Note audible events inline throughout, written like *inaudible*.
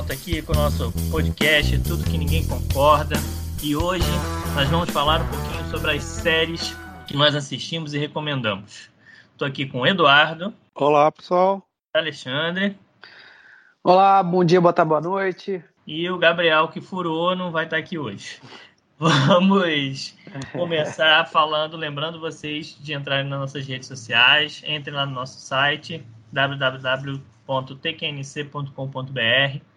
volta aqui com o nosso podcast Tudo que Ninguém Concorda. E hoje nós vamos falar um pouquinho sobre as séries que nós assistimos e recomendamos. Estou aqui com o Eduardo. Olá, pessoal. Alexandre. Olá, bom dia, boa tarde, boa noite. E o Gabriel, que furou, não vai estar aqui hoje. *laughs* Vamos começar falando, lembrando vocês de entrarem nas nossas redes sociais. Entrem lá no nosso site www.tknc.com.br.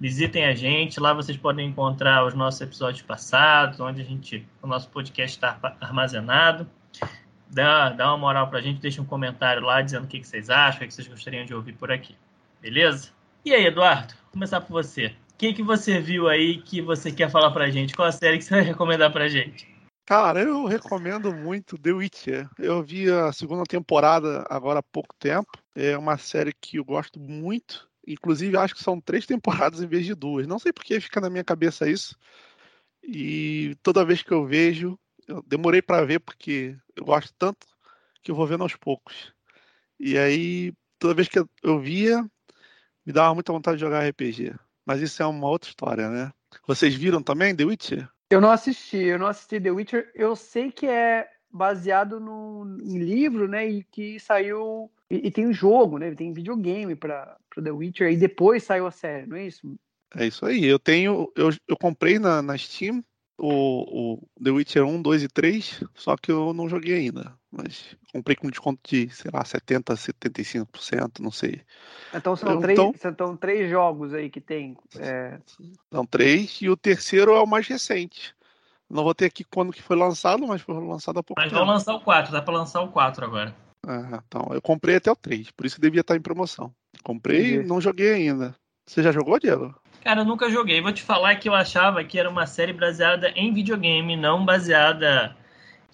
Visitem a gente, lá vocês podem encontrar os nossos episódios passados, onde a gente, o nosso podcast está armazenado. Dá, dá uma moral para a gente, deixa um comentário lá dizendo o que, que vocês acham, o que vocês gostariam de ouvir por aqui. Beleza? E aí, Eduardo, vou começar por você. O que, que você viu aí que você quer falar pra gente? Qual a série que você vai recomendar pra gente? Cara, eu recomendo muito The Witcher. Eu vi a segunda temporada agora há pouco tempo. É uma série que eu gosto muito. Inclusive, acho que são três temporadas em vez de duas. Não sei por que fica na minha cabeça isso. E toda vez que eu vejo, eu demorei para ver porque eu gosto tanto que eu vou vendo aos poucos. E aí, toda vez que eu via, me dava muita vontade de jogar RPG. Mas isso é uma outra história, né? Vocês viram também The Witcher? Eu não assisti, eu não assisti The Witcher. Eu sei que é baseado no, em livro, né? E que saiu. E, e tem um jogo, né? Tem videogame para The Witcher. E depois saiu a série, não é isso? É isso aí. Eu tenho. Eu, eu comprei na, na Steam o, o The Witcher 1, 2 e 3, só que eu não joguei ainda. Mas comprei com desconto de, sei lá, 70%, 75%, não sei. Então são, eu, três, então, são três jogos aí que tem. É... São três, e o terceiro é o mais recente. Não vou ter aqui quando que foi lançado, mas foi lançado há pouco mas tempo. Mas vão lançar o 4, dá pra lançar o 4 agora. Ah, então, eu comprei até o 3, por isso devia estar em promoção. Comprei e não joguei ainda. Você já jogou, Diego? Cara, eu nunca joguei. Vou te falar que eu achava que era uma série baseada em videogame, não baseada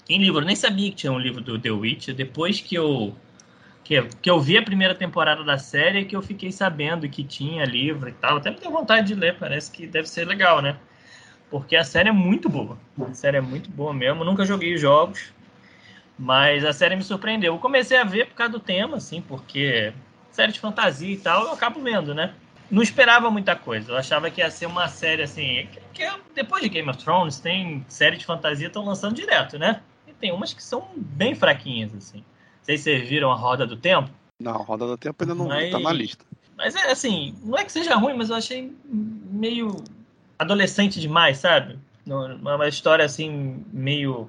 em livro. Eu nem sabia que tinha um livro do The Witcher. Depois que eu que, que eu vi a primeira temporada da série, que eu fiquei sabendo que tinha livro e tal. Até me deu vontade de ler, parece que deve ser legal, né? Porque a série é muito boa. A série é muito boa mesmo. Eu nunca joguei os jogos, mas a série me surpreendeu. Eu comecei a ver por causa do tema, assim, porque série de fantasia e tal, eu acabo vendo, né? Não esperava muita coisa. Eu achava que ia ser uma série assim. Que, que depois de Game of Thrones, tem série de fantasia estão lançando direto, né? E tem umas que são bem fraquinhas, assim. Vocês viram a Roda do Tempo? Não, a Roda do Tempo ainda não mas, tá na lista. Mas é assim, não é que seja ruim, mas eu achei meio adolescente demais, sabe? Uma história assim, meio.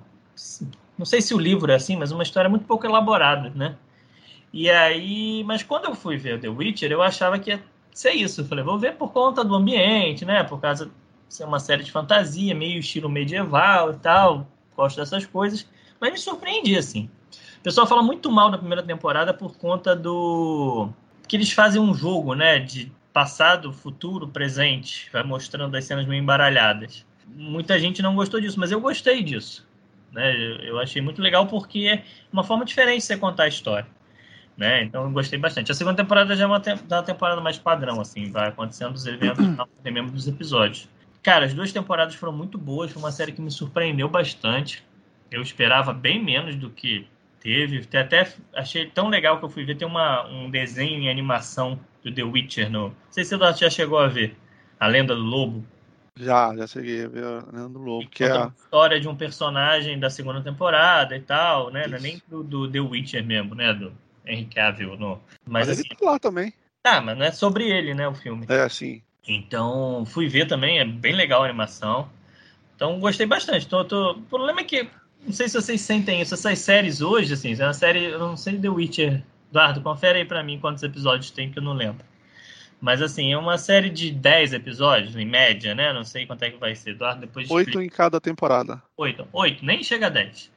Não sei se o livro é assim, mas uma história muito pouco elaborada, né? E aí, mas quando eu fui ver The Witcher, eu achava que ia ser isso. Eu falei, vou ver por conta do ambiente, né? Por causa de ser uma série de fantasia, meio estilo medieval e tal. Gosto dessas coisas. Mas me surpreendi, assim. O pessoal fala muito mal da primeira temporada por conta do. que eles fazem um jogo, né? De passado, futuro, presente. Vai mostrando as cenas meio embaralhadas. Muita gente não gostou disso, mas eu gostei disso. Né? Eu achei muito legal porque é uma forma diferente de você contar a história. Né? Então eu gostei bastante. A segunda temporada já é uma, te uma temporada mais padrão, assim, vai acontecendo os eventos tem mesmo dos episódios. Cara, as duas temporadas foram muito boas, foi uma série que me surpreendeu bastante. Eu esperava bem menos do que teve. Até achei tão legal que eu fui ver. Tem uma, um desenho em animação do The Witcher. No... Não sei se você já chegou a ver. A Lenda do Lobo. Já, já cheguei a ver a Lenda do Lobo. Que é a história de um personagem da segunda temporada e tal, né? Não é nem do, do The Witcher mesmo, né? Do Henry Cavill. No... Mas, mas assim... ele tá lá também. Tá, mas não é sobre ele, né? O filme. É, sim. Então, fui ver também. É bem legal a animação. Então, gostei bastante. Tô, tô... O problema é que não sei se vocês sentem isso. Essas séries hoje, assim, é uma série. Eu não sei The Witcher. Eduardo, confere aí pra mim quantos episódios tem, que eu não lembro. Mas, assim, é uma série de 10 episódios, em média, né? Não sei quanto é que vai ser. Eduardo, depois. Oito em cada temporada. Oito. Oito, nem chega a 10.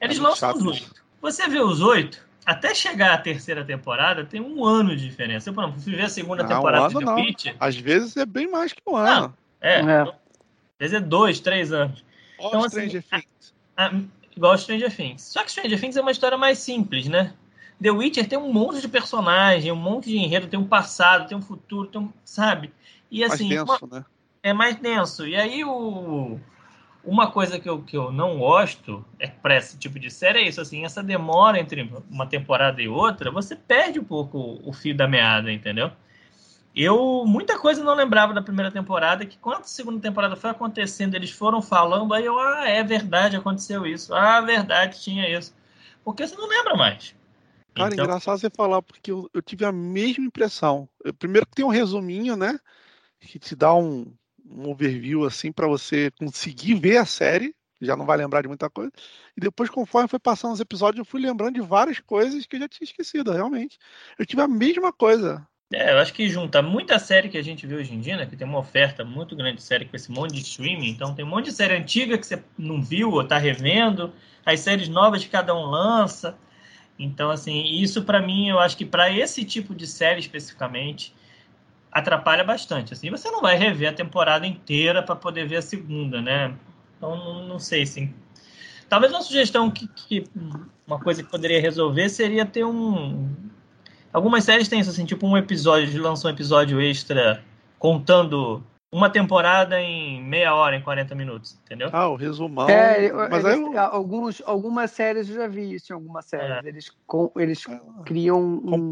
Eles é lançam os oito. Você vê os oito, até chegar a terceira temporada, tem um ano de diferença. Eu, por exemplo, fui ver a segunda não, temporada um ano, de The Witcher. Às vezes é bem mais que um ano. Não, é. é. Às vezes é dois, três anos. então, assim, Things. Ah, igual Stranger Things. Só que Stranger Things é uma história mais simples, né? The Witcher tem um monte de personagem, um monte de enredo, tem um passado, tem um futuro, tem um, sabe? E assim, mais denso, uma, né? é mais denso. E aí o uma coisa que eu, que eu não gosto é para esse tipo de série é isso, assim, essa demora entre uma temporada e outra, você perde um pouco o fio da meada, entendeu? Eu, muita coisa não lembrava da primeira temporada, que quando a segunda temporada foi acontecendo, eles foram falando, aí eu, ah, é verdade, aconteceu isso. Ah, verdade, tinha isso. Porque você não lembra mais. Cara, então... engraçado você falar, porque eu, eu tive a mesma impressão. Eu, primeiro que tem um resuminho, né? Que te dá um, um overview, assim, para você conseguir ver a série. Já não vai lembrar de muita coisa. E depois, conforme foi passando os episódios, eu fui lembrando de várias coisas que eu já tinha esquecido, realmente. Eu tive a mesma coisa. É, eu acho que junta muita série que a gente vê hoje em dia, né? Que tem uma oferta muito grande de série com esse monte de streaming. Então tem um monte de série antiga que você não viu ou tá revendo. As séries novas que cada um lança. Então, assim, isso para mim, eu acho que para esse tipo de série especificamente, atrapalha bastante. Assim, você não vai rever a temporada inteira para poder ver a segunda, né? Então, não, não sei, sim. Talvez uma sugestão que, que, uma coisa que poderia resolver seria ter um Algumas séries têm isso, assim, tipo um episódio, lançou um episódio extra contando uma temporada em meia hora, em 40 minutos, entendeu? Ah, o resumão. É, mas eles, eu... alguns, algumas séries eu já vi isso em algumas séries. É. Eles, com, eles é. criam um,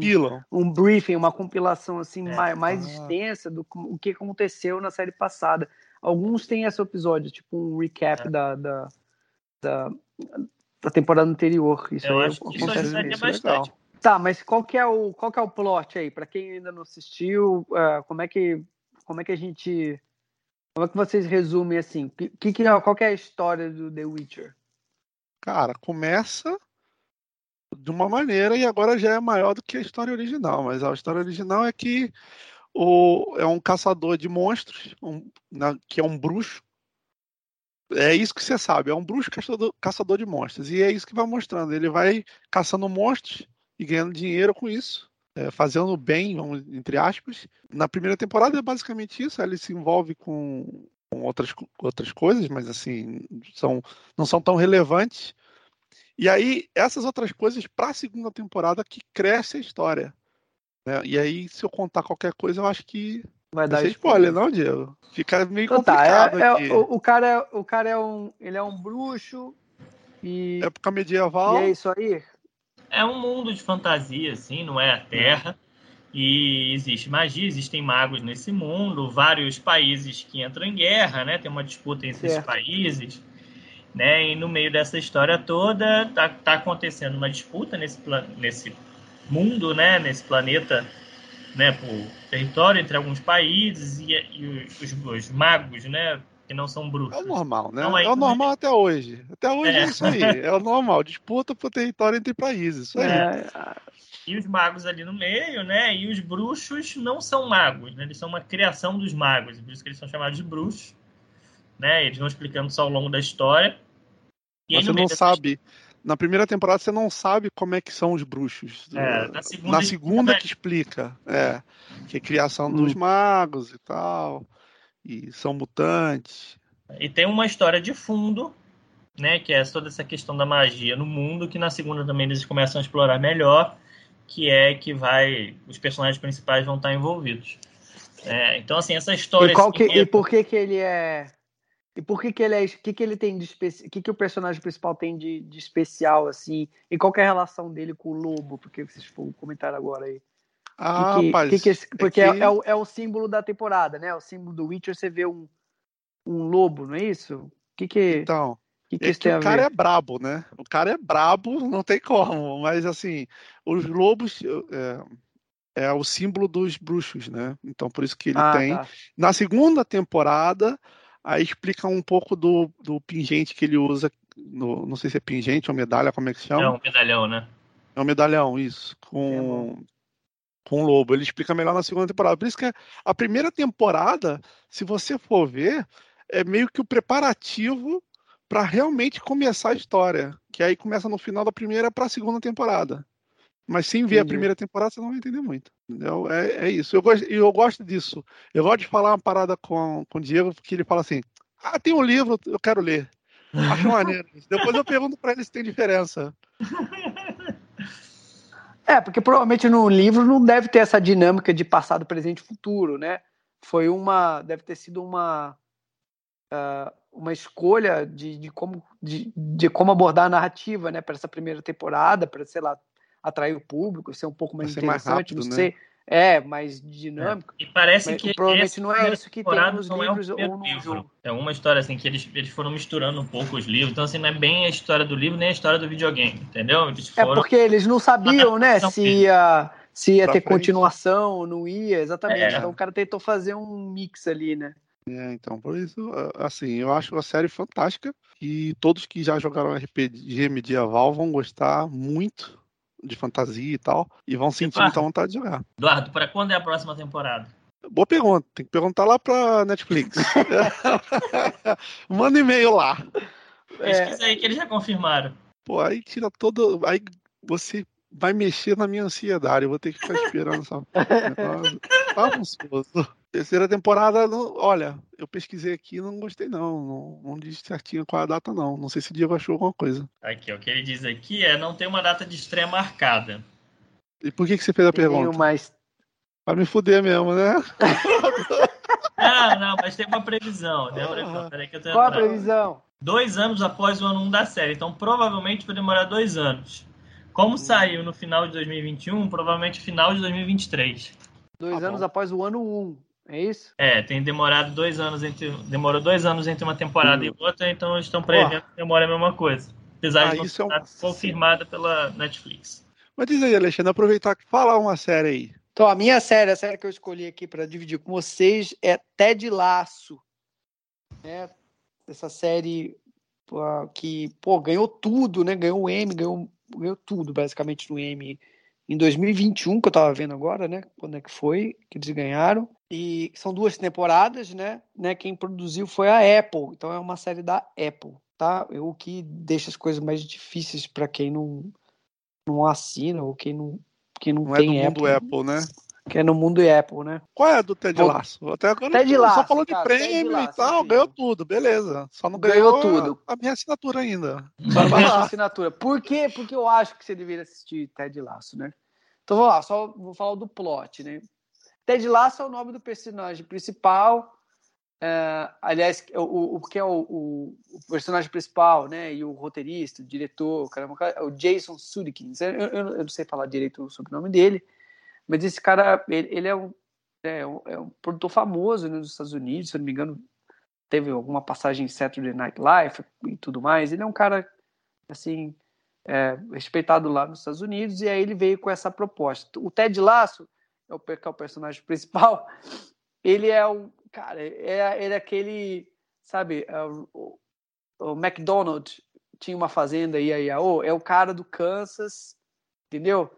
um briefing, uma compilação assim é. mais, mais ah. extensa do o que aconteceu na série passada. Alguns têm esse episódio, tipo um recap é. da, da, da, da, temporada anterior. Isso eu acho que isso ajudaria bastante. Legal. Tá, mas qual que é o, qual que é o plot aí? Para quem ainda não assistiu, uh, como é que como é que a gente como é que vocês resumem assim? Que, que, qual que é a história do The Witcher? Cara, começa de uma maneira e agora já é maior do que a história original, mas a história original é que o, é um caçador de monstros, um, na, que é um bruxo. É isso que você sabe, é um bruxo caçador, caçador de monstros. E é isso que vai mostrando. Ele vai caçando monstros e ganhando dinheiro com isso, é, fazendo bem, vamos, entre aspas. Na primeira temporada é basicamente isso, ele se envolve com, com outras, outras coisas, mas assim, são, não são tão relevantes. E aí, essas outras coisas, para a segunda temporada, que cresce a história. Né? E aí, se eu contar qualquer coisa, eu acho que Vai dar spoiler, não, Diego? Fica meio então, complicado tá, é, é, o, o, cara é, o cara é um, ele é um bruxo e época medieval. E é isso aí é um mundo de fantasia, assim, não é a Terra. E existe magia, existem magos nesse mundo, vários países que entram em guerra, né? Tem uma disputa entre certo. esses países, né? E no meio dessa história toda tá, tá acontecendo uma disputa nesse, nesse mundo, né? Nesse planeta, né? Por território entre alguns países e, e os, os, magos, né? Que não são bruxos. É o normal, né? é o normal até hoje. Até hoje é. é. isso aí. É o normal. Disputa por território entre países. Isso aí. É. E os magos ali no meio, né? E os bruxos não são magos, né? Eles são uma criação dos magos. Por isso que eles são chamados de bruxos. Né? Eles vão explicando só ao longo da história. E Mas você não sabe. Na primeira temporada você não sabe como é que são os bruxos. É, na segunda, na segunda que explica. É. Que é criação hum. dos magos e tal e são mutantes. E tem uma história de fundo, né, que é toda essa questão da magia no mundo, que na segunda também eles começam a explorar melhor, que é que vai os personagens principais vão estar envolvidos. É, então assim essa história. E, que, e por que que ele é e por que, que ele é. O que, que ele tem de especial. O que, que o personagem principal tem de, de especial, assim? E qual é a relação dele com o lobo? Porque vocês comentaram agora aí. Ah, que, rapaz, que, que, é porque é, que... é, o, é, o, símbolo da temporada, né? O símbolo do Witcher, você vê um, um lobo, não é isso? O que que... Então, que que é que o cara é brabo, né? O cara é brabo, *laughs* não tem como. Mas, assim, os lobos... É, é o símbolo dos bruxos, né? Então, por isso que ele ah, tem. Tá. Na segunda temporada, aí explica um pouco do, do pingente que ele usa. No, não sei se é pingente ou medalha, como é que chama? É um medalhão, né? É um medalhão, isso. Com, é com o Lobo. Ele explica melhor na segunda temporada. Por isso que a primeira temporada, se você for ver, é meio que o preparativo para realmente começar a história. Que aí começa no final da primeira para a segunda temporada. Mas sem ver Entendi. a primeira temporada, você não vai entender muito. Entendeu? É, é isso. Eu gosto, eu gosto disso. Eu gosto de falar uma parada com, com o Diego, porque ele fala assim: Ah, tem um livro, eu quero ler. Acho *laughs* maneiro. Depois eu pergunto para ele se tem diferença. *laughs* É, porque provavelmente no livro não deve ter essa dinâmica de passado, presente e futuro, né? Foi uma. Deve ter sido uma. Uh, uma escolha de, de, como, de, de como abordar a narrativa, né, para essa primeira temporada, para, sei lá, atrair o público, ser um pouco mais interessante, mais rápido, não né? É, mais dinâmico. E parece Mas que provavelmente essa não é isso que tem nos não é livros ou primeiro no livro. jogo. É uma história assim que eles, eles foram misturando um pouco os livros. Então, assim, não é bem a história do livro nem a história do videogame, entendeu? Eles É foram. porque eles não sabiam, né, se ia, se ia Pra ter frente. continuação ou não ia, exatamente. É. Então o cara tentou fazer um mix ali, né? É, então, por isso, assim, eu acho a série fantástica e todos que já jogaram RPG medieval vão gostar muito de fantasia e tal e vão sentir muita vontade de jogar. Eduardo, para quando é a próxima temporada? Boa pergunta, tem que perguntar lá pra Netflix. *laughs* *laughs* Manda e-mail lá. É, Pesquisa aí que eles já confirmaram. Pô, aí tira todo. Aí você vai mexer na minha ansiedade. Eu vou ter que ficar esperando essa. *laughs* negócio. Bagunçoso. Terceira temporada, não- olha, eu pesquisei aqui e não gostei, não. não. Não diz certinho qual é a data, não. Não sei se o Diego achou alguma coisa. Aqui, o que ele diz aqui é não tem uma data de estreia marcada. E por que, que você fez a tenho pergunta? mais. Pra me fuder mesmo, né? Não, *laughs* não, mas tem uma previsão. Tem uma previsão. Peraí que eu tô Qual a previsão? Dois anos após o ano 1 da série. Então, provavelmente vai demorar dois anos. Como saiu no final de 2021, provavelmente final de 2023. Dois Tá anos bom. após o ano 1. É isso? É, tem demorado dois anos entre. Demorou dois anos entre uma temporada Hum. e outra, então eles estão prevendo que demora a mesma coisa. Apesar Ah, de não isso é um- estar confirmada pela Netflix. Mas diz aí, Alexandre, aproveitar que fala uma série aí. Então, a minha série, a série que eu escolhi aqui para dividir com vocês é Ted Laço. Né? Essa série que, pô, ganhou tudo, né? Ganhou o M, ganhou, ganhou tudo, basicamente, no M em 2021, que eu tava vendo agora, né? Quando é que foi que eles ganharam. E são duas temporadas, né? né? Quem produziu foi a Apple. Então é uma série da Apple, tá? O que deixa as coisas mais difíceis para quem não, não assina ou quem não, quem não, Não é do tem mundo Apple, né? que é no mundo Apple, né? Qual é a do Ted Laço? Até agora Ted só Lasso, falou de cara, prêmio Lasso, e tal, ganhou tudo, beleza. Só não Ganhou ganhou, a- tudo. A, minha assinatura ainda. *laughs* Só a assinatura. Por quê? Porque eu acho que você deveria assistir Ted Lasso, né? Então vamos lá, só vou falar do plot, né? Ted Lasso é o nome do personagem principal. é, aliás, o, o, o que é o, o- o personagem principal, né? E o roteirista, o diretor, caramba, é o Jason Sudeikis. Eu, eu- eu não sei falar direito sobre o nome dele, mas esse cara, ele, ele é, um, é, um, é um produtor famoso né, nos Estados Unidos, se eu não me engano, teve alguma passagem em Saturday Night Live e tudo mais. Ele é um cara, assim, é, respeitado lá nos Estados Unidos, e aí ele veio com essa proposta. O Ted Lasso, é o, que é o personagem *laughs* principal, ele é um, cara, é, ele é aquele, sabe, é o, o, o McDonald tinha uma fazenda aí, aí, oh, é o cara do Kansas, entendeu?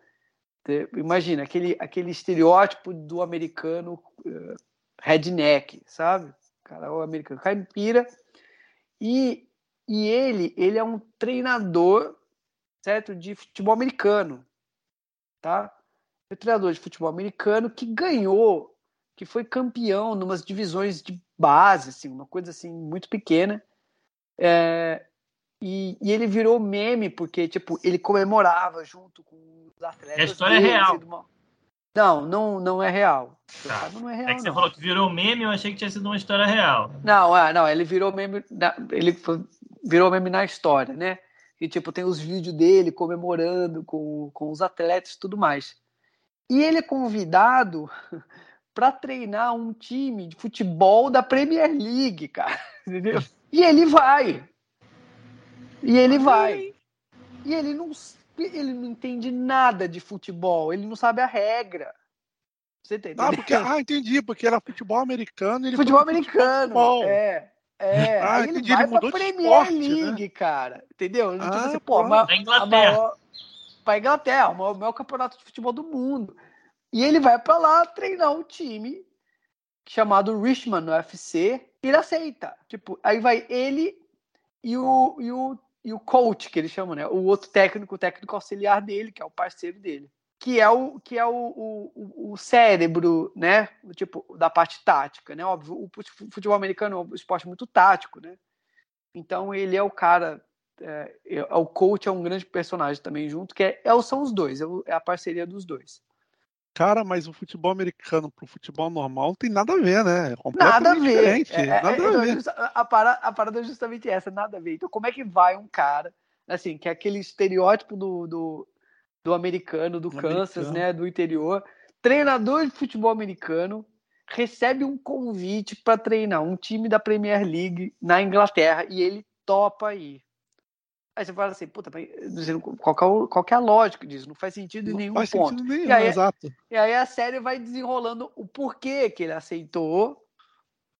Te- Imagina, aquele, aquele estereótipo do americano eh, redneck, sabe? O cara o americano caipira. E, e ele, ele é um treinador, certo? De futebol americano, tá? É um treinador de futebol americano que ganhou, que foi campeão numas divisões de base, assim, uma coisa assim muito pequena. É, e, e ele virou meme porque, tipo, ele comemorava junto com os atletas. A história é dele, real. assim, de uma- Não, não, não é real. Tá. Não é real, É que você não. falou que virou meme, eu achei que tinha sido uma história real. Não, é, não, ele virou meme, ele virou meme na história, né? E tipo, tem os vídeos dele comemorando com, com os atletas e tudo mais. E ele é convidado *laughs* para treinar um time de futebol da Premier League, cara. *laughs* Entendeu? E ele vai. E ele vai. E ele não, ele não entende nada de futebol, ele não sabe a regra. Você Ah, entendendo? porque, ah, entendi, porque era futebol americano ele futebol americano. futebol. É. É, Ah, aí ele entendi, vai ele pra Premier esporte, League, cara. Entendeu? Ah, assim, pô, a Na a Inglaterra. maior, pra Inglaterra, o maior, o maior campeonato de futebol do mundo. E ele vai pra lá treinar um time chamado Richmond no UFC e ele aceita. Tipo, aí vai ele e o, e o, e o coach, que eles chamam, né? O outro técnico, o técnico auxiliar dele, que é o parceiro dele. Que é o, que é o, o, o- cérebro, né? Tipo, da parte tática, né? Óbvio, o futebol americano é um esporte muito tático, né? Então ele é o cara. É, é- o coach é um grande personagem também junto, que é, é- são os dois, é, é a parceria dos dois. Cara, mas o futebol americano pro futebol normal não tem nada a ver, né? É Nada a ver. É, é, nada é, a ver. a, parada, a parada é justamente essa, nada a ver. Então, como é que vai um cara, assim, que é aquele estereótipo do, do, do americano, do Do Kansas, americano. né, do interior, treinador de futebol americano recebe um convite para treinar um time da Premier League na Inglaterra e ele topa ir. Aí você fala assim, puta, qual, é, qual que é a lógica disso? Não faz sentido em nenhum faz ponto. Sentido nenhum, e, aí, exato. e aí a série vai desenrolando o porquê que ele aceitou.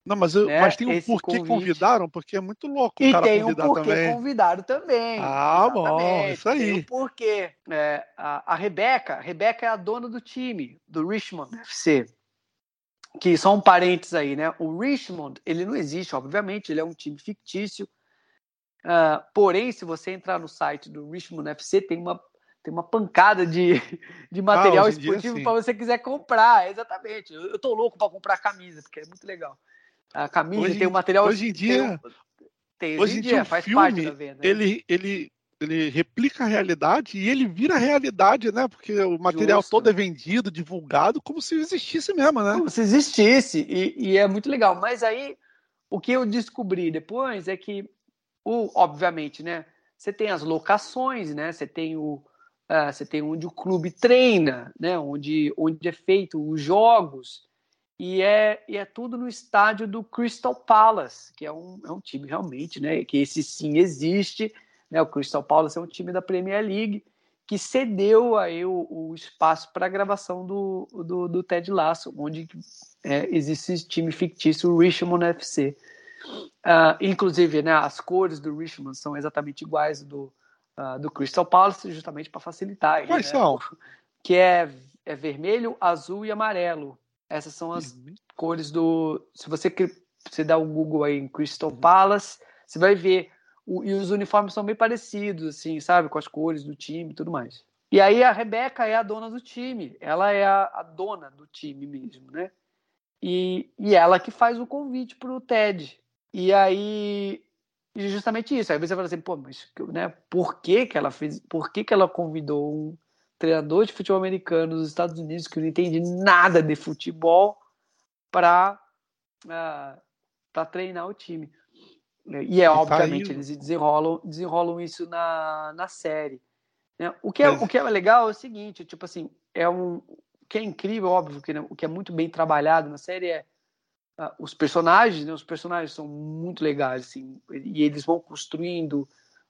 Não, mas, eu, né, mas tem um esse porquê convite. convidaram, porque é muito louco E o cara tem um convidar porquê também. convidado também. Ah, bom, Exatamente, isso aí. Tem um porquê. É, a, a Rebeca, a Rebeca é a dona do time, do Richmond FC. Que são parentes aí, né? O Richmond, ele não existe, obviamente, ele é um time fictício. Ah, porém, se você entrar no site do Richmond FC, tem uma, tem uma pancada de, de material Ah, em dia, esportivo para você quiser comprar. Exatamente. Eu, eu tô louco para comprar camisa, porque é muito legal. A camisa Hoje tem em- o material. hoje em dia- tem, tem, Hoje em dia, o faz parte filme, da venda. né? ele, ele, ele replica a realidade e ele vira a realidade, né? Porque o material Justo. todo é vendido, divulgado, como se existisse mesmo, né? como se existisse e, e é muito legal. Mas aí o que eu descobri depois é que, o, obviamente, né? Você tem as locações, né? Você tem o ah, você tem onde o clube treina, né? Onde onde é feito os jogos e é, e é tudo no estádio do Crystal Palace, que é um, é um time realmente, né? Que esse sim existe, né? O Crystal Palace é um time da Premier League que cedeu aí o, o espaço para a gravação do, do, do Ted Lasso, onde é, existe esse time fictício, o Richmond FC. Ah, inclusive, né, as cores do Richmond são exatamente iguais do, ah, do Crystal Palace, justamente para facilitar. Quais né? são? *laughs* Que é, é vermelho, azul e amarelo. Essas são as cores do. Se você, você dá o Google aí em Crystal Palace, você vai ver. O- e os uniformes são bem parecidos, assim, sabe? Com as cores do time e tudo mais. E aí a Rebeca é a dona do time. Ela é a, a dona do time mesmo, né? E, e ela que faz o convite pro Ted. E aí. E justamente isso. Aí você fala assim, pô, mas né, por que, que ela fez. Por que, que ela convidou um treinador de futebol americano dos Estados Unidos que não entende nada de futebol para para treinar o time. E é tá obviamente eles desenrolam desenrolam isso na, na série. né? O que é Mas- o que é legal é o seguinte, tipo assim, é um o que é incrível, óbvio que né, o que é muito bem trabalhado na série é ah, os personagens, né? Os personagens são muito legais, assim, e eles vão construindo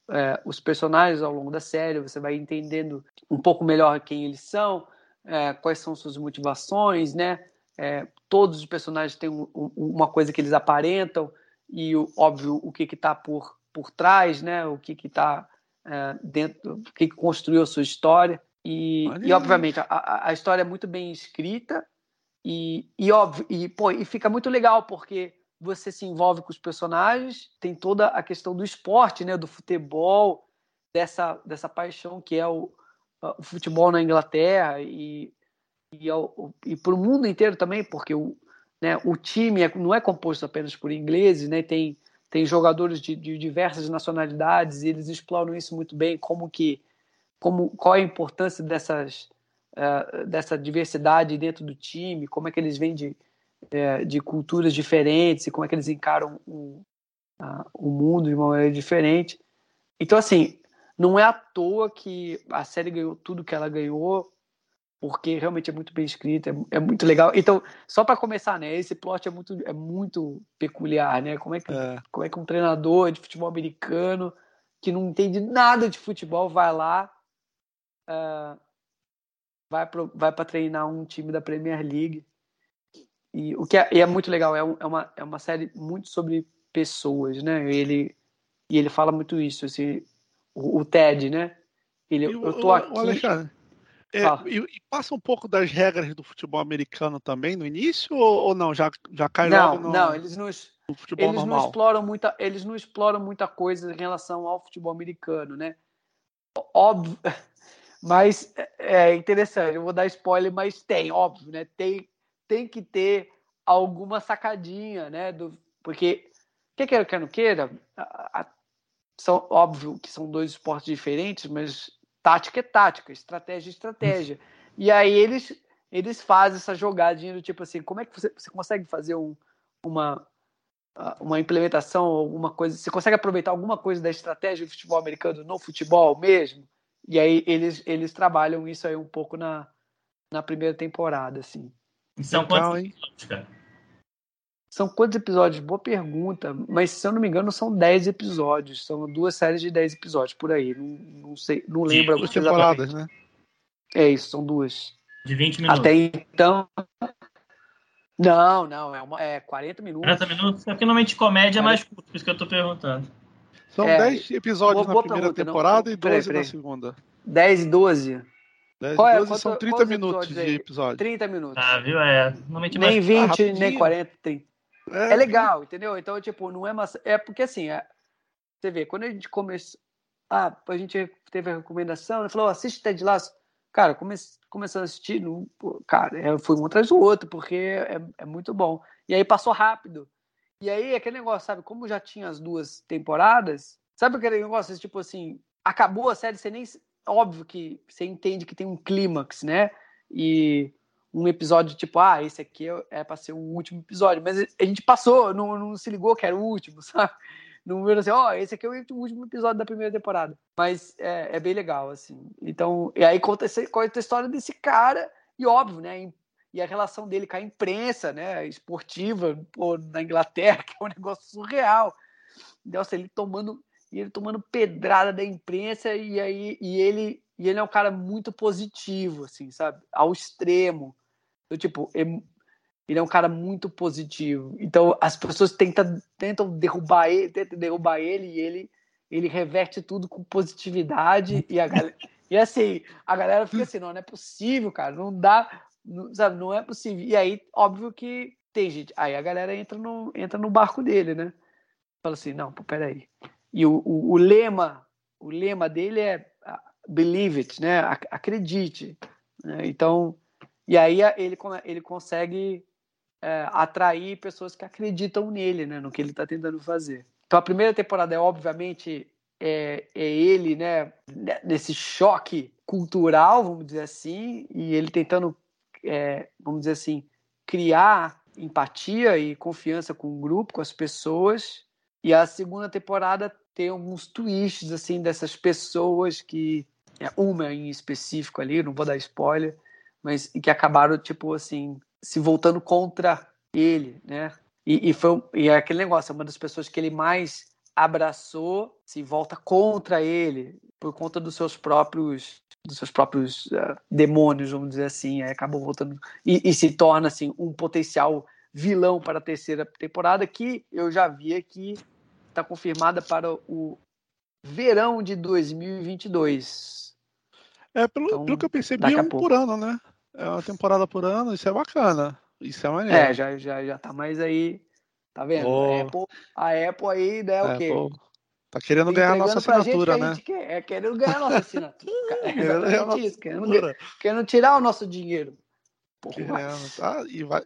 é, os personagens ao longo da série. Você vai entendendo um pouco melhor quem eles são, é, quais são suas motivações, né? É, todos os personagens têm um- um- uma coisa que eles aparentam e o- óbvio o que que está por por trás, né? O que que está dentro, o que, que construiu a sua história e, e obviamente a- a, a história é muito bem escrita e, e óbvio e, pô, e fica muito legal porque você se envolve com os personagens, tem toda a questão do esporte, né, do futebol, dessa, dessa paixão que é o, o futebol na Inglaterra e, e, e para o mundo inteiro também, porque o, né, o time é- não é composto apenas por ingleses, né, tem, tem jogadores de, de diversas nacionalidades e eles exploram isso muito bem, como que como, qual é a importância dessas, eh, dessa diversidade dentro do time, como é que eles vêm de, eh, de culturas diferentes e como é que eles encaram o, a- o mundo de uma maneira diferente. Então, assim, não é à toa que a série ganhou tudo que ela ganhou, porque realmente é muito bem escrita, é, é muito legal. Então, só para começar, né, esse plot é muito, é muito peculiar, né? Como é, que, É. como é que um treinador de futebol americano que não entende nada de futebol vai lá ah, vai para vai para treinar um time da Premier League e o que é, e é muito legal é, um- é uma é uma série muito sobre pessoas né? Ele e ele fala muito isso assim o, o Ted né? Ele E eu tô aqui. Alexandre, é, e, e passa um pouco das regras do futebol americano também no início ou, ou não? Já, já cai não logo no, não eles nos no futebol eles não normal? exploram muita eles não exploram muita coisa em relação ao futebol americano né? Óbvio *laughs* mas é é interessante eu vou dar spoiler mas tem óbvio né? Tem tem que ter alguma sacadinha né do porque quer queira quer não queira a- a- são óbvio que são dois esportes diferentes mas tática é tática estratégia é estratégia e aí eles eles fazem essa jogadinha do tipo assim como é que você, você consegue fazer um, uma uma implementação, alguma coisa. Você consegue aproveitar alguma coisa da estratégia do futebol americano no futebol mesmo? E aí eles, eles trabalham isso aí um pouco na, na primeira temporada, assim. E são Legal, quantos hein? episódios, cara? São quantos episódios? Boa pergunta. Mas se eu não me engano, são 10 episódios. São duas séries de 10 episódios por aí. Não, não sei, não lembro Duas exatamente. temporadas, né? É isso, são duas. De 20 minutos. Até então. Não, não, é, uma, é 40 minutos. 40 minutos? É porque normalmente comédia é mais curto, por isso que eu tô perguntando. São É, 10 episódios boa- na boa primeira pergunta, não- temporada e peraí, 12 na peraí. segunda. 10 e 12? 10 Qual é- e 12 quanto- são 30 quantos minutos de aí? episódio. 30 minutos. Ah, viu? É. Normalmente nem mais. 20, rapidinho. nem 40, 30. É legal, entendeu? Então, tipo, não é massa. É porque assim, é- você vê, quando a gente começou. Ah, a gente teve a recomendação, ele falou, assiste Ted Lasso. Cara, come... começando a assistir, não... cara, é, foi um atrás do outro, porque é, é muito bom. E aí passou rápido. E aí, aquele negócio, sabe, como já tinha as duas temporadas, sabe aquele negócio, tipo assim, acabou a série, você nem. Óbvio que você entende que tem um clímax, né? E um episódio tipo, ah, esse aqui é- pra ser o último episódio, mas a gente passou, não, não se ligou que era o último, *laughs* sabe? Não viu assim, ó, esse aqui é o último episódio da primeira temporada. Mas é, é bem legal, assim. Então, e aí conta, esse- conta a história desse cara, e óbvio, né? E a relação dele com a imprensa, né? Esportiva, pô, na Inglaterra, *laughs* que é um negócio surreal. Nossa, ele tomando, e ele tomando pedrada da imprensa, e aí e ele, e ele é um cara muito positivo, assim, sabe? Ao extremo. Então, tipo, é- ele é um cara muito positivo. Então as pessoas tentam, tentam derrubar ele, tentam derrubar ele e ele ele reverte tudo com positividade e a galera, *laughs* e assim, a galera fica assim, não, não é possível, cara, não dá, não, sabe, não é possível. E aí, óbvio que tem gente, aí a galera entra no entra no barco dele, né? Fala assim, não, pô, peraí. E o, o, o lema, o lema dele é ah, believe it, né? Ac- Acredite. né? Então, e aí a- ele, ele consegue é, atrair pessoas que acreditam nele, né, no que ele está tentando fazer. Então a primeira temporada é obviamente é, é ele, né, nesse choque cultural, vamos dizer assim, e ele tentando, é, vamos dizer assim, criar empatia e confiança com o grupo, com as pessoas. E a segunda temporada tem alguns twists assim dessas pessoas que é uma em específico ali, não vou dar spoiler, mas que acabaram tipo assim se voltando contra ele, né? E, e foi e é aquele negócio, é uma das pessoas que ele mais abraçou se volta contra ele por conta dos seus próprios dos seus próprios eh, demônios, vamos dizer assim, aí acabou voltando e, e se torna assim um potencial vilão para a terceira temporada que eu já vi aqui está confirmada para o verão de 2022. É, pelo, Então, pelo que eu percebi, é um por ano, né? É uma temporada por ano, isso é bacana. Isso é maneiro. É, já, já, já tá mais aí. Tá vendo? Oh. A, Apple, a Apple aí, né, o É, quê? tá querendo Tá ganhar a nossa gente assinatura, que né? quer, é querendo ganhar a nossa *laughs* assinatura. É Querendo isso, querendo, querendo tirar o nosso dinheiro. Porra. Querendo, tá? E vai,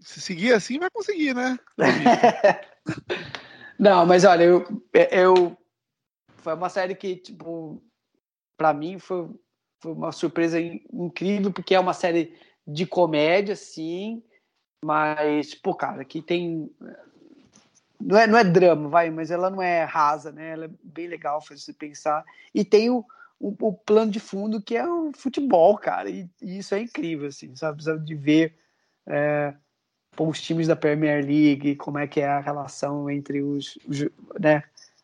se seguir assim, vai conseguir, né? *laughs* Não, mas olha, eu, eu foi uma série que, tipo, pra mim foi, foi uma surpresa in- incrível, porque é uma série de comédia, sim, mas, pô, cara, que tem. Não é, não é drama, vai, mas ela não é rasa, né? Ela é bem legal, faz você pensar. E tem o, o, o plano de fundo que é o futebol, cara, e, e isso é incrível, assim, sabe? De ver. é, os times da Premier League, como é que é a relação entre os, os, né,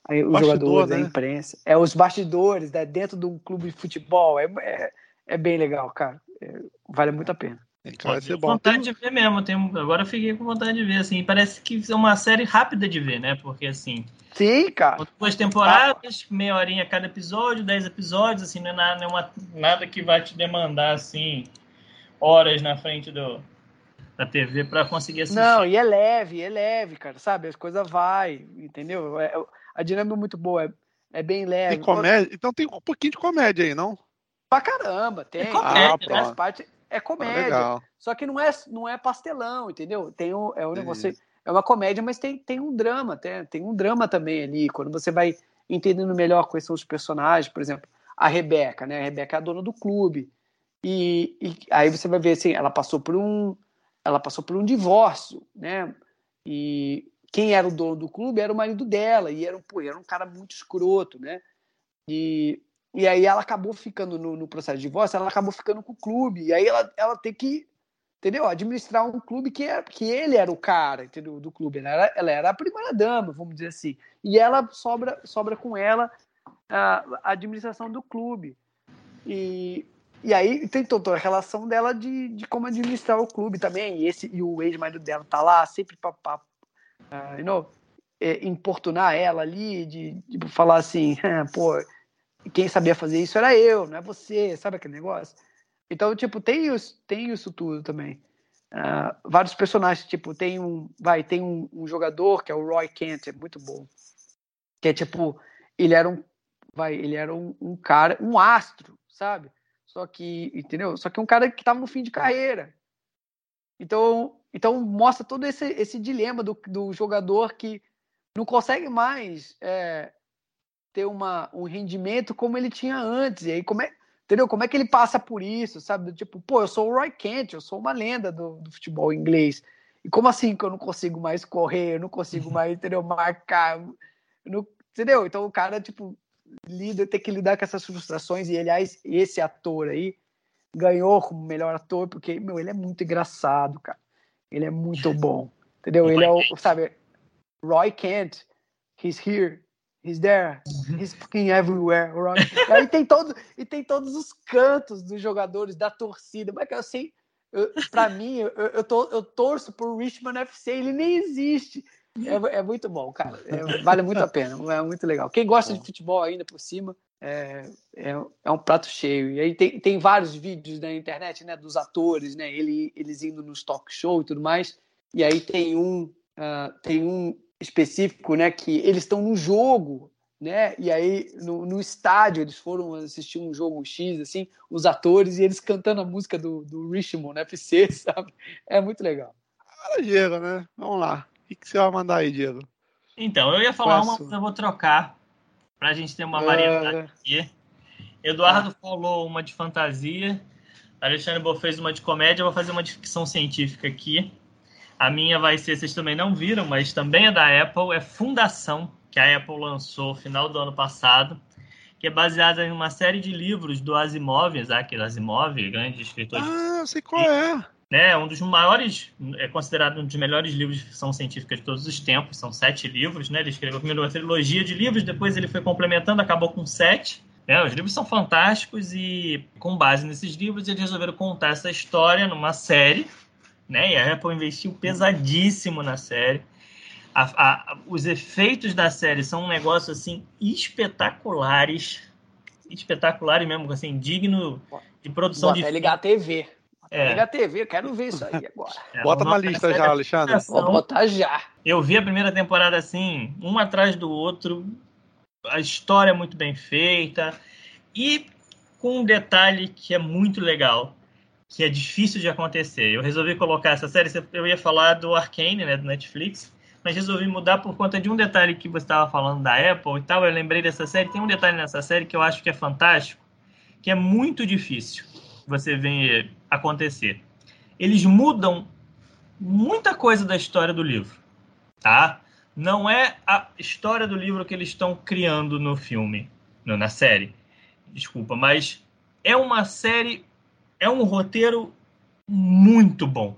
os Bastidor, jogadores, a né? imprensa. É os bastidores, né, dentro de um clube de futebol. É, é, é bem legal, cara. É, vale muito a pena. Então vai ser Tenho bom. vontade de ver mesmo. Tenho, agora eu fiquei com vontade de ver, assim. Parece que é uma série rápida de ver, né? Porque, assim, Sim, cara. duas temporadas, meia horinha cada episódio, dez episódios, assim, não é nada, não é uma- nada que vai te demandar, assim, horas na frente do, da TV para conseguir assistir. Não, e é leve, é leve, cara, sabe? As coisas vai, entendeu? É- é- a dinâmica é muito boa, é, é bem leve. Tem comédia? Então tem um pouquinho de comédia aí, não? Pra caramba, tem. É comédia, tem, né? parte, é Ah, comédia. legal. Só que não é, não é pastelão, entendeu? Tem um, é Entendi. negócio, é uma comédia, mas tem, tem um drama, tem, tem um drama também ali. Quando você vai entendendo melhor quais são os personagens, por exemplo, a Rebeca, né? A Rebeca é a dona do clube. E, e aí você vai ver assim, ela passou por um, ela passou por um divórcio, né? E quem era o dono do clube era o marido dela, e era, um- pô, era um cara muito escroto, né? E, E aí ela acabou ficando no, no, processo de divórcio, ela acabou ficando com o clube. E aí ela, ela tem que, entendeu? Administrar um clube que, era, que ele era o cara, entendeu? Do clube. Ela era, ela era a primeira dama, vamos dizer assim. E ela sobra, sobra com ela a, a administração do clube. E, e aí tem toda a relação dela de, de como administrar o clube também. E, esse, e o ex-marido dela tá lá sempre para uh, you know, é, importunar ela ali, de, de falar assim, pô, quem sabia fazer isso era eu, não é você, sabe aquele negócio? Então, tipo, tem isso, tem isso tudo também. Uh, vários personagens, tipo, tem um, vai, tem um, um, jogador que é o Roy Kent, é muito bom. Que é tipo, ele era um, vai, ele era um, um cara, um astro, sabe? Só que, entendeu? Só que um cara que estava no fim de carreira. Então, então mostra todo esse, esse dilema do, do jogador que não consegue mais é, ter uma, um rendimento como ele tinha antes. E aí, como é, entendeu? Como é que ele passa por isso, sabe? Tipo, pô, eu sou o Roy Kent, eu sou uma lenda do, do futebol inglês. E como assim que eu não consigo mais correr, eu não consigo *laughs* mais, entendeu? Marcar, não, entendeu? Então o cara, tipo, lida, tem que lidar com essas frustrações. E, aliás, esse ator aí ganhou como melhor ator, porque, meu, ele é muito engraçado, cara. Ele é muito bom, entendeu? Ele é o, sabe, Roy Kent, he's here, he's there, he's fucking everywhere. Roy. e, tem todo, e tem todos os cantos dos jogadores, da torcida. Mas sei, eu, pra mim, eu, eu, tô, eu torço por Richmond FC, ele nem existe. É, é muito bom, cara. É, vale muito a pena. É muito legal. Quem gosta de futebol ainda por cima, é, é, é, um prato cheio. E aí tem, tem vários vídeos na internet, né, dos atores, né, ele, eles indo nos talk show e tudo mais. E aí tem um, uh, tem um específico, né, que eles estão no jogo, né, e aí no, no estádio eles foram assistir um jogo X, assim, os atores e eles cantando a música do, do Richmond FC, *laughs* sabe? É muito legal. Diego, né? Vamos lá. O que você vai mandar aí, Diego? Então, eu ia falar uma, mas eu vou trocar para a gente ter uma variedade uh... aqui. Eduardo ah. falou uma de fantasia, Alexandre Bo fez uma de comédia, eu vou fazer uma de ficção científica aqui. A minha vai ser, vocês também não viram, mas também é da Apple, é Fundação, que a Apple lançou no final do ano passado, que é baseada em uma série de livros do Asimov, Isaac Asimov, grande escritor. Ah, eu sei qual é né, um dos maiores, é considerado um dos melhores livros de ficção científica de todos os tempos, são sete livros, né, ele escreveu primeiro uma trilogia de livros, depois ele foi complementando, acabou com sete, né, os livros são fantásticos e com base nesses livros eles resolveram contar essa história numa série, né, e a Apple investiu pesadíssimo na série, a, a, os efeitos da série são um negócio assim espetaculares, espetaculares mesmo, assim, digno de produção Vou de até ligar a TV. É. Liga a TV, eu quero ver isso aí agora. É, Bota na lista já, Alexandre. Vou botar já. Eu vi a primeira temporada assim, um atrás do outro. A história é muito bem feita. E com um detalhe que é muito legal, que é difícil de acontecer. Eu resolvi colocar essa série, eu ia falar do Arcane, né, do Netflix, mas resolvi mudar por conta de um detalhe que você estava falando da Apple e tal. Eu lembrei dessa série. Tem um detalhe nessa série que eu acho que é fantástico, que é muito difícil você ver acontecer. Eles mudam muita coisa da história do livro, tá? Não é a história do livro que eles estão criando no filme, não, na série. Desculpa, mas é uma série, é um roteiro muito bom.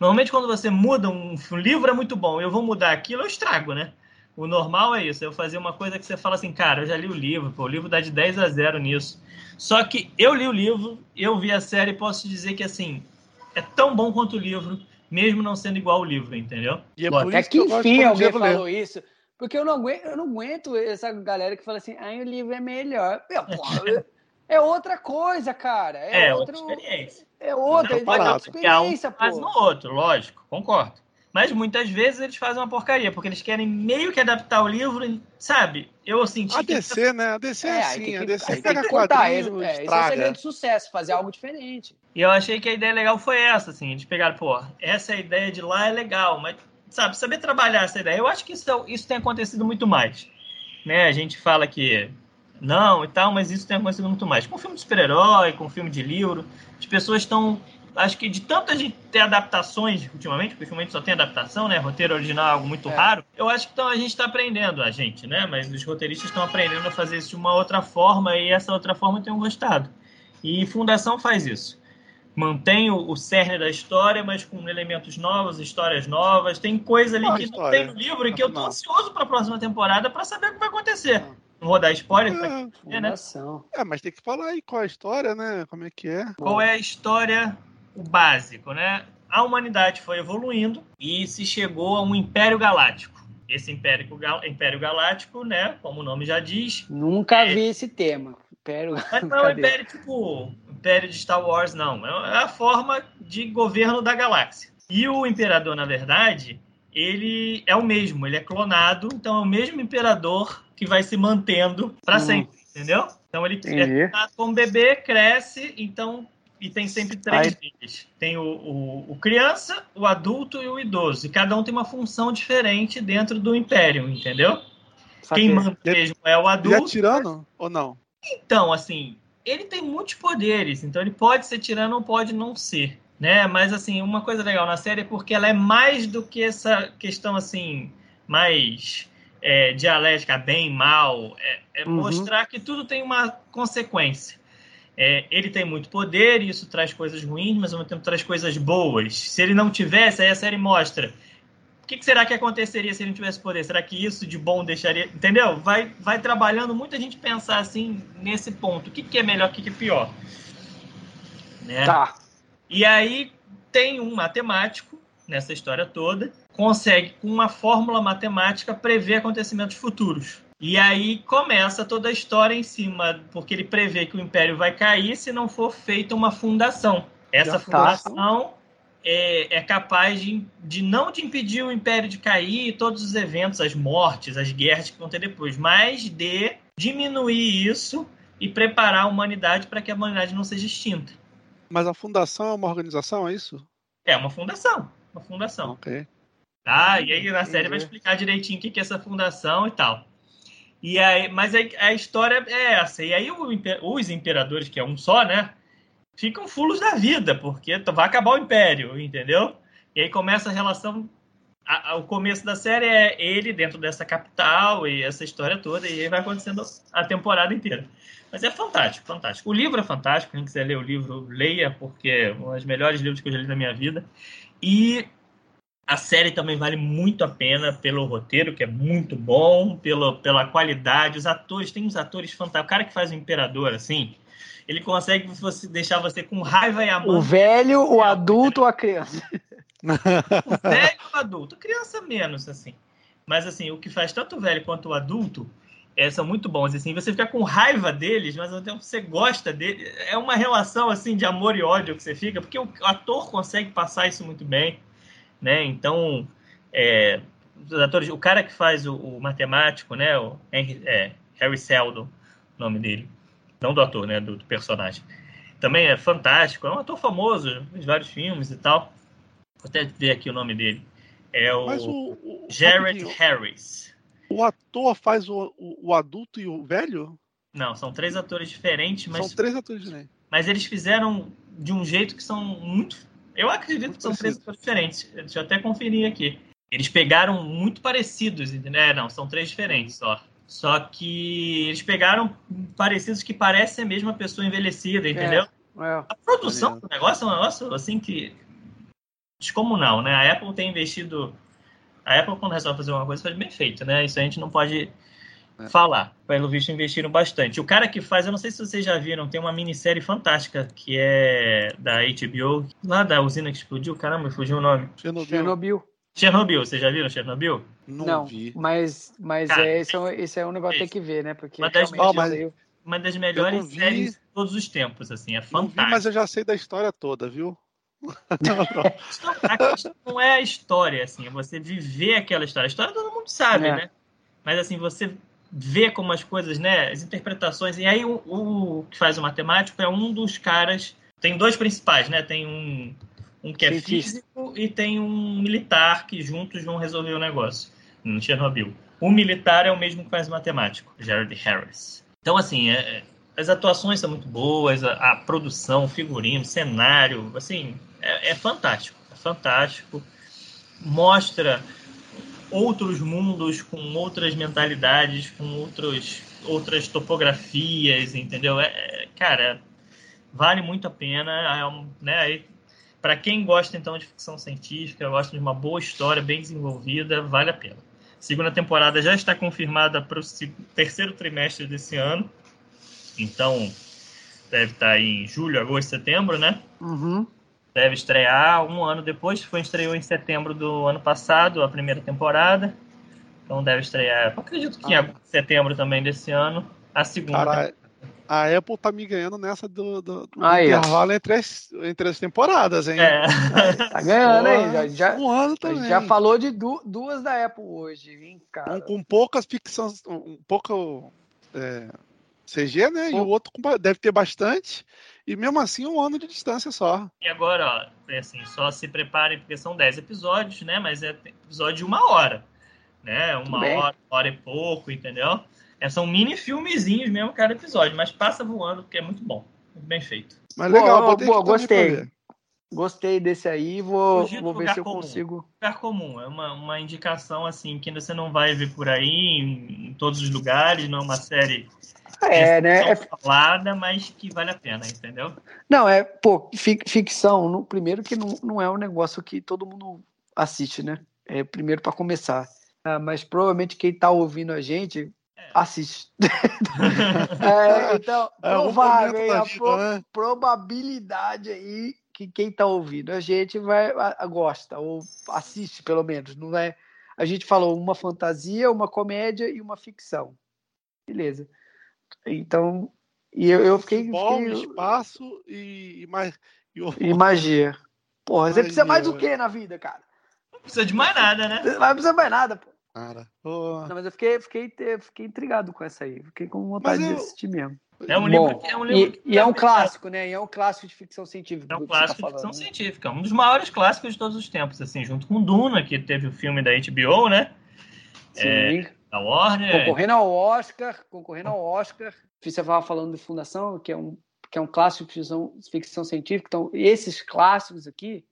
Normalmente quando você muda um, um livro é muito bom, eu vou mudar aquilo, eu estrago, né? O normal é isso, eu fazer uma coisa que você fala assim, cara, eu já li o livro, pô, o livro dá de 10 a 0 nisso. Só que eu li o livro, eu vi a série e posso dizer que, assim, é tão bom quanto o livro, mesmo não sendo igual ao livro, entendeu? E é Pô, até que, que enfim alguém falou ler. isso. Porque eu não, aguento, eu não aguento essa galera que fala assim, ah, o livro é melhor. Meu, porra, é outra coisa, cara. É, é outro, outra experiência. É outra, é outra experiência, um Mas no outro, lógico, concordo. Mas muitas vezes eles fazem uma porcaria, porque eles querem meio que adaptar o livro, sabe? Eu senti. A DC, que... né? A DC é, é assim, que, a DC pega quadrinho, é, Esse é o segredo de sucesso, fazer algo diferente. E eu achei que a ideia legal foi essa, assim. Eles pegaram, pô, essa ideia de lá é legal, mas, sabe, saber trabalhar essa ideia. Eu acho que isso, isso tem acontecido muito mais. Né? A gente fala que não e tal, mas isso tem acontecido muito mais. Com filme de super-herói, com filme de livro, as pessoas estão acho que de tanto a gente ter adaptações ultimamente, porque ultimamente só tem adaptação, né? Roteiro original é algo muito É. raro. Eu acho que então, a gente está aprendendo, a gente, né? Mas os roteiristas estão aprendendo a fazer isso de uma outra forma e essa outra forma eu tenho gostado. E Fundação faz isso. Mantém o, o cerne da história, mas com elementos novos, histórias novas. Tem coisa ali que não história? tem no livro e que eu tô Não. ansioso para a próxima temporada para saber o que vai acontecer. Não vou dar spoiler, pra É, É, né? É, mas tem que falar aí qual é a história, né? Como é que é? qual é a história, o básico, né? A humanidade foi evoluindo e se chegou a um Império Galáctico. Esse Império, Império Galáctico, né, como o nome já diz, Nunca vi esse tema. Pero... mas *laughs* não é um império tipo Império de Star Wars, não. É a forma de governo da galáxia. E o imperador, na verdade, ele é o mesmo, ele é clonado, então é o mesmo imperador que vai se mantendo para sempre, entendeu? Então ele é como bebê, cresce, então e tem sempre três Aí- deles. Tem o, o, o criança, o adulto e o idoso. E cada um tem uma função diferente dentro do império, entendeu? Saquei. Quem manda mesmo é o Ele é adulto. tirano ou não? Então, assim, ele tem muitos poderes, então ele pode ser tirano ou pode não ser, né? Mas, assim, uma coisa legal na série é porque ela é mais do que essa questão, assim, mais é, dialética, bem, mal, é, é Uhum. mostrar que tudo tem uma consequência. É, ele tem muito poder e isso traz coisas ruins, mas ao mesmo tempo traz coisas boas. Se ele não tivesse, aí a série mostra. O que, que será que aconteceria se ele não tivesse poder? Será que isso de bom deixaria. Entendeu? Vai, vai trabalhando muita gente pensar assim nesse ponto. O que, que é melhor, o que, que é pior? Né? Tá. E aí tem um matemático nessa história toda, consegue com uma fórmula matemática prever acontecimentos futuros. E aí começa toda a história em cima, porque ele prevê que o império vai cair se não for feita uma fundação. Essa tá. fundação é, é capaz de, de não de impedir o império de cair e todos os eventos, as mortes, as guerras que vão ter depois, mas de diminuir isso e preparar a humanidade para que a humanidade não seja extinta. Mas a fundação é uma organização, é isso? É uma fundação. Uma fundação. Ok. Tá? E aí na série vai explicar direitinho o que é essa fundação e tal. E aí, mas a história é essa. E aí os imperadores, que é um só, né? Ficam fulos da vida, porque vai acabar o império, entendeu? E aí começa a relação. a- a- o começo da série é ele dentro dessa capital e essa história toda, e aí vai acontecendo a temporada inteira. Mas é fantástico, fantástico. O livro é fantástico, quem quiser ler o livro, leia, porque é um dos melhores livros que eu já li na minha vida. E a série também vale muito a pena pelo roteiro, que é muito bom, pelo, pela qualidade. Os atores, tem uns atores fantásticos. O cara que faz o Imperador, assim, ele consegue você, deixar você com raiva e O amando velho, o adulto ou a criança? *laughs* o velho o adulto. Criança menos, assim. Mas, assim, o que faz tanto o velho quanto o adulto é, são muito bons. Assim, você fica com raiva deles, mas ao mesmo tempo você gosta dele. É uma relação, assim, de amor e ódio que você fica, porque o ator consegue passar isso muito bem, né? Então, é, os atores, o cara que faz o, o matemático, né? O Henry, é, Harry Seldon, o nome dele. Não do ator, né? Do, do personagem. Também é fantástico. É um ator famoso, fez vários filmes e tal. Vou até ver aqui o nome dele. É o, o, o, Jared Harris. o ator faz o, o, o adulto e o velho? Não, são três atores diferentes, mas, São três atores diferentes. mas eles fizeram de um jeito que são muito. Eu acredito que são três parecidos. atores diferentes. Deixa eu até conferir aqui. Eles pegaram muito parecidos, entendeu? É, não, são três diferentes só. Só que eles pegaram parecidos que parecem a mesma pessoa envelhecida, entendeu? É. A produção do negócio é um negócio assim que. descomunal, né? A Apple tem investido. A Apple, quando resolve fazer uma coisa, faz bem feito, né? Isso a gente não pode É. falar. Pelo visto, investiram bastante. O cara que faz, eu não sei se vocês já viram, tem uma minissérie fantástica que é da HBO, lá da usina que explodiu. Caramba, fugiu o nome. Chernobyl. Chernobyl. Chernobyl, vocês já viram Chernobyl? Não, Não, vi. mas, mas Cara, é, esse, é um, esse é um negócio que tem que ver, né? Porque Mas das- realmente Ó, mas- aí- Uma das Eu melhores não vi. séries de todos os tempos, assim, é Não vi, fantástico. mas eu já sei da história toda, viu? *laughs* questão não é a história, assim, é você viver aquela história. A história todo mundo sabe, É. né? Mas assim, você vê como as coisas, né? As interpretações. E aí o, o que faz o matemático é um dos caras. Tem dois principais, né? Tem um, um que é Cientista. físico e tem um militar que juntos vão resolver o negócio no Chernobyl. O militar é o mesmo que faz o matemático, Jared Harris. Então, assim, é, as atuações são muito boas, a, a produção, o figurino, cenário, assim, é, é, fantástico, é fantástico. Mostra outros mundos com outras mentalidades, com outros, outras topografias, entendeu? É, é cara, vale muito a pena, é um, né? Para quem gosta então de ficção científica, gosta de uma boa história bem desenvolvida, vale a pena. Segunda temporada já está confirmada para o terceiro trimestre desse ano. Então, deve estar tá em julho, agosto, setembro, né? Uhum. Deve estrear um ano depois. Foi estreou em setembro do ano passado, a primeira temporada. Então deve estrear, acredito que ah. em setembro também desse ano, a segunda. Cara, a Apple tá me ganhando nessa do, do, do Aí, intervalo entre as, entre as temporadas, hein? É. *laughs* tá ganhando, hein? Já, já, um ano também. já falou de du, duas da Apple hoje, hein, cara? Com, com poucas ficções, um pouco é, CG, né? E o outro deve ter bastante. E mesmo assim, um ano de distância só. E agora, ó, é assim, só se preparem, porque são 10 episódios, né? Mas é episódio de uma hora. Né? Uma hora, hora e pouco, entendeu? É, são mini filmezinhos mesmo cada episódio, mas passa voando porque é muito bom. Muito bem feito. Mas legal, boa, boa, gostei. Gostei desse aí, vou, vou ver se eu comum. consigo. Lugar comum, é uma, uma indicação assim que você não vai ver por aí em, em todos os lugares, não é uma série é, né? É falada, mas que vale a pena, entendeu? Não, é, pô, ficção, no, primeiro que não, não é um negócio que todo mundo assiste, né? É primeiro para começar. Ah, mas provavelmente quem tá ouvindo a gente assiste. *laughs* *laughs* é, então, é, provável, um a pro, né? probabilidade aí que quem está ouvindo a gente vai a, a, gosta ou assiste pelo menos, não é? A gente falou uma fantasia, uma comédia e uma ficção. Beleza. Então, e eu, eu fiquei, Futebol, fiquei espaço e, e mais e, e magia. Porra, magia, você precisa mais do que na vida, cara? Não precisa de mais nada, né? Não precisa mais nada, pô. Cara. Oh. Não, mas eu fiquei, fiquei, fiquei intrigado com essa aí. Fiquei com vontade eu... de assistir mesmo. É um livro, é um livro e, e é um clássico, né? E é um clássico de ficção científica. É um clássico tá de ficção né? científica. Um dos maiores clássicos de todos os tempos, assim, junto com Duna, que teve o filme da HBO, né? Sim. É, da Warner. Concorrendo ao Oscar, concorrendo ao Oscar. Você estava falando de Fundação, que é um, que é um clássico de ficção, ficção científica. Então, esses clássicos aqui,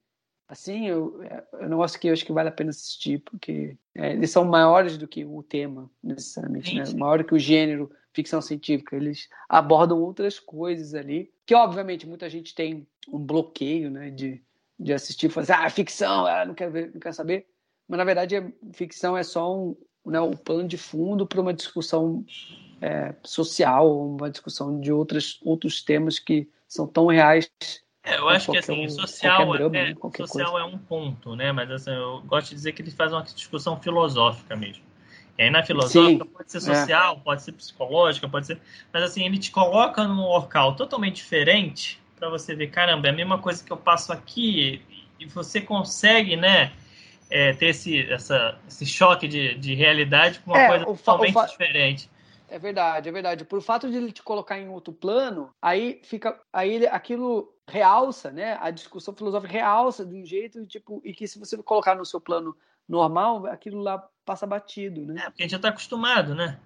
assim, eu, é, é um negócio que eu acho que vale a pena assistir, porque é, eles são maiores do que o tema, necessariamente, né? maior que o gênero ficção científica. Eles abordam outras coisas ali, que obviamente muita gente tem um bloqueio, né, de, de assistir e falar assim, ah, ficção, ah, não quero ver, não quero saber. Mas na verdade, a ficção é só um, né, um plano de fundo para uma discussão é, social, uma discussão de outras, outros temas que são tão reais é, eu acho que assim, social, drama, é, social é um ponto, né? Mas assim, eu gosto de dizer que ele faz uma discussão filosófica mesmo. E aí na filosófica Sim, pode ser é. social, é. pode ser psicológica, pode ser. Mas assim, ele te coloca num local totalmente diferente para você ver, caramba, é a mesma coisa que eu passo aqui, e você consegue, né? É, ter esse, essa, esse choque de, de realidade com uma é, coisa totalmente diferente. É verdade, é verdade. Por fato de ele te colocar em outro plano, aí fica, aí ele, aquilo realça, né? A discussão filosófica realça de um jeito tipo e que se você colocar no seu plano normal, aquilo lá passa batido, né? É, porque a gente já está acostumado, né?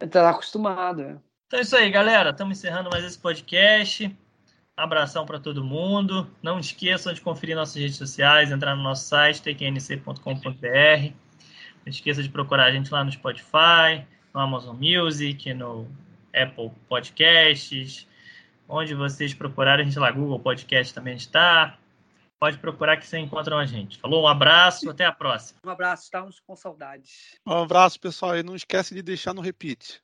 Está acostumado. É. Então é isso aí, galera. Estamos encerrando mais esse podcast. Abração para todo mundo. Não esqueçam de conferir nossas redes sociais, entrar no nosso site, tqnc.com.br. Não esqueça de procurar a gente lá no Spotify, no Amazon Music, no Apple Podcasts, onde vocês procurarem, a gente lá, Google Podcast também está. Pode procurar que vocês encontram a gente. Falou, um abraço, até a próxima. Um abraço, estamos com saudades. Um abraço, pessoal, e não esquece de deixar no repeat.